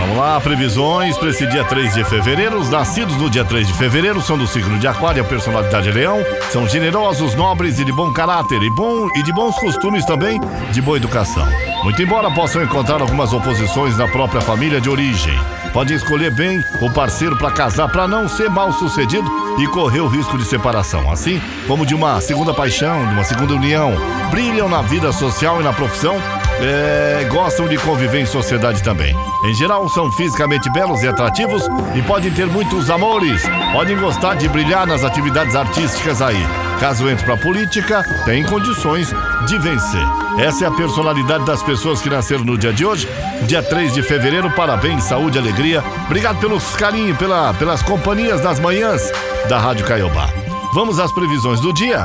Vamos lá, previsões para esse dia 3 de fevereiro. Os nascidos no dia 3 de fevereiro são do signo de Aquário, a personalidade é leão, são generosos, nobres e de bom caráter, e, bom, e de bons costumes também, de boa educação. Muito embora possam encontrar algumas oposições na própria família de origem, podem escolher bem o parceiro para casar para não ser mal sucedido e correr o risco de separação, assim como de uma segunda paixão, de uma segunda união. Brilham na vida social e na profissão é, gostam de conviver em sociedade também. Em geral, são fisicamente belos e atrativos e podem ter muitos amores. Podem gostar de brilhar nas atividades artísticas aí. Caso entre para política, tem condições de vencer. Essa é a personalidade das pessoas que nasceram no dia de hoje, dia 3 de fevereiro. Parabéns, saúde, alegria. Obrigado pelos carinhos, pela, pelas companhias das manhãs da Rádio Caiobá. Vamos às previsões do dia.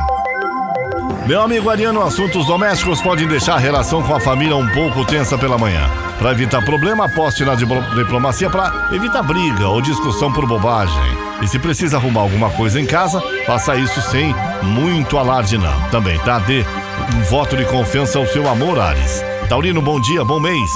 Meu amigo Ariano, assuntos domésticos podem deixar a relação com a família um pouco tensa pela manhã. Para evitar problema, aposte na diplomacia para evitar briga ou discussão por bobagem. E se precisa arrumar alguma coisa em casa, faça isso sem muito alarde não. Também, tá? Dê um voto de confiança ao seu amor, Ares. Taurino, bom dia, bom mês.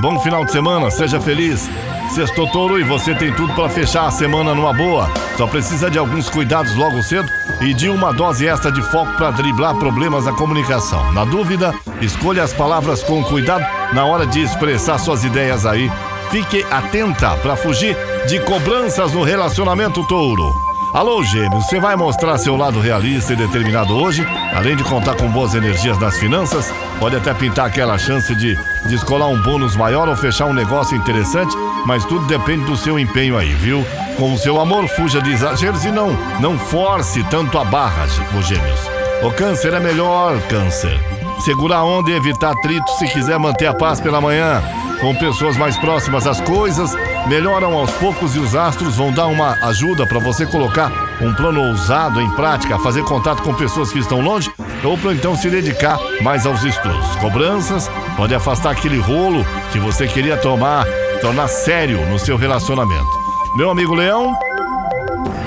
Bom final de semana, seja feliz. Sextou touro e você tem tudo para fechar a semana numa boa. Só precisa de alguns cuidados logo cedo e de uma dose extra de foco para driblar problemas na comunicação. Na dúvida, escolha as palavras com cuidado na hora de expressar suas ideias aí. Fique atenta para fugir de cobranças no relacionamento touro. Alô, gêmeos, você vai mostrar seu lado realista e determinado hoje? Além de contar com boas energias nas finanças, pode até pintar aquela chance de descolar um bônus maior ou fechar um negócio interessante, mas tudo depende do seu empenho aí, viu? Com o seu amor, fuja de exageros e não, não force tanto a barra, os gêmeos. O câncer é melhor, câncer. Segurar a onda e evitar atrito se quiser manter a paz pela manhã. Com pessoas mais próximas às coisas, melhoram aos poucos e os astros vão dar uma ajuda para você colocar um plano ousado em prática, fazer contato com pessoas que estão longe ou para então se dedicar mais aos estudos. Cobranças pode afastar aquele rolo que você queria tomar, tornar sério no seu relacionamento. Meu amigo Leão,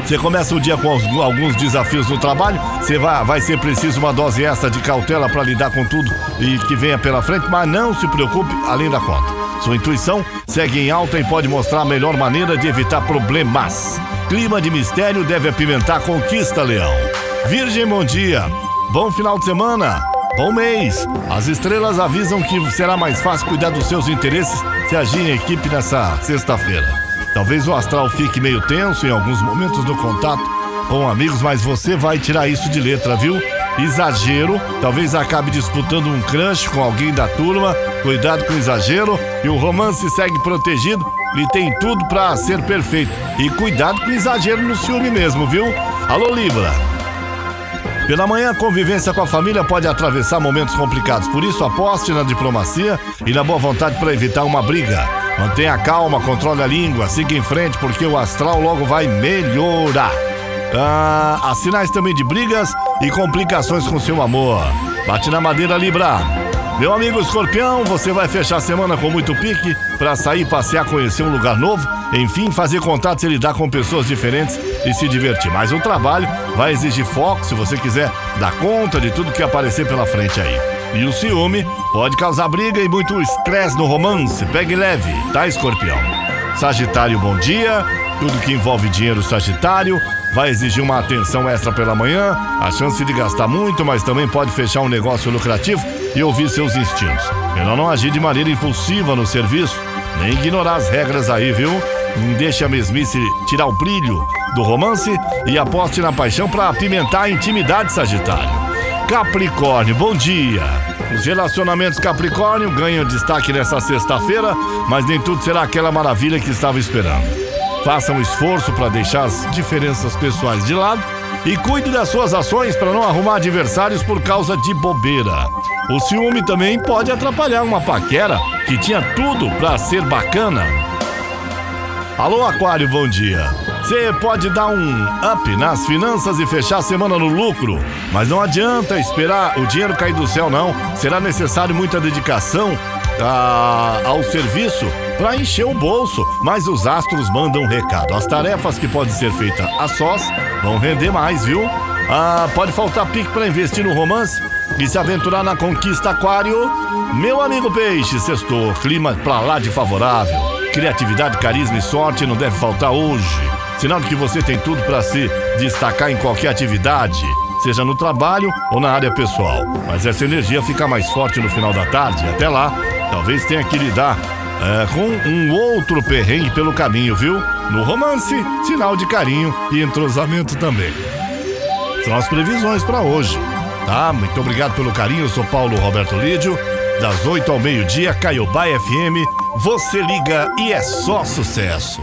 você começa o dia com alguns desafios no trabalho, você vai, vai ser preciso uma dose extra de cautela para lidar com tudo e que venha pela frente, mas não se preocupe além da conta. Sua intuição segue em alta e pode mostrar a melhor maneira de evitar problemas. Clima de mistério deve apimentar a conquista, Leão. Virgem, bom dia. Bom final de semana. Bom mês. As estrelas avisam que será mais fácil cuidar dos seus interesses se agir em equipe nessa sexta-feira. Talvez o astral fique meio tenso em alguns momentos do contato com amigos, mas você vai tirar isso de letra, viu? Exagero, talvez acabe disputando um crush com alguém da turma. Cuidado com exagero e o romance segue protegido e tem tudo para ser perfeito. E cuidado com exagero no ciúme mesmo, viu? Alô, Libra. Pela manhã, a convivência com a família pode atravessar momentos complicados, por isso aposte na diplomacia e na boa vontade para evitar uma briga. Mantenha calma, controle a língua, siga em frente porque o astral logo vai melhorar. Ah, há sinais também de brigas e complicações com seu amor. Bate na madeira, Libra. Meu amigo escorpião, você vai fechar a semana com muito pique para sair, passear, conhecer um lugar novo, enfim, fazer contatos e lidar com pessoas diferentes e se divertir. Mas o trabalho vai exigir foco se você quiser dar conta de tudo que aparecer pela frente aí. E o ciúme pode causar briga e muito estresse no romance. Pegue leve, tá, escorpião? Sagitário, bom dia. Tudo que envolve dinheiro, Sagitário, vai exigir uma atenção extra pela manhã, a chance de gastar muito, mas também pode fechar um negócio lucrativo e ouvir seus instintos. Melhor não agir de maneira impulsiva no serviço, nem ignorar as regras aí, viu? Deixe a mesmice tirar o brilho do romance e aposte na paixão para apimentar a intimidade, Sagitário. Capricórnio, bom dia. Os relacionamentos Capricórnio ganham destaque nessa sexta-feira, mas nem tudo será aquela maravilha que estava esperando. Faça um esforço para deixar as diferenças pessoais de lado e cuide das suas ações para não arrumar adversários por causa de bobeira. O ciúme também pode atrapalhar uma paquera que tinha tudo para ser bacana. Alô, Aquário, bom dia. Você pode dar um up nas finanças e fechar a semana no lucro, mas não adianta esperar o dinheiro cair do céu, não. Será necessário muita dedicação ah, ao serviço para encher o bolso, mas os astros mandam um recado. As tarefas que podem ser feitas a sós vão render mais, viu? Ah, pode faltar pique para investir no romance, e se aventurar na conquista aquário? Meu amigo peixe, sextou, clima pra lá de favorável. Criatividade, carisma e sorte não deve faltar hoje. Sinal de que você tem tudo para se destacar em qualquer atividade, seja no trabalho ou na área pessoal. Mas essa energia fica mais forte no final da tarde. Até lá, talvez tenha que lidar é, com um outro perrengue pelo caminho, viu? No romance, sinal de carinho e entrosamento também. São as previsões para hoje. Tá? Muito obrigado pelo carinho. Eu sou Paulo Roberto Lídio. Das 8 ao meio-dia, Caiobá FM. Você liga e é só sucesso.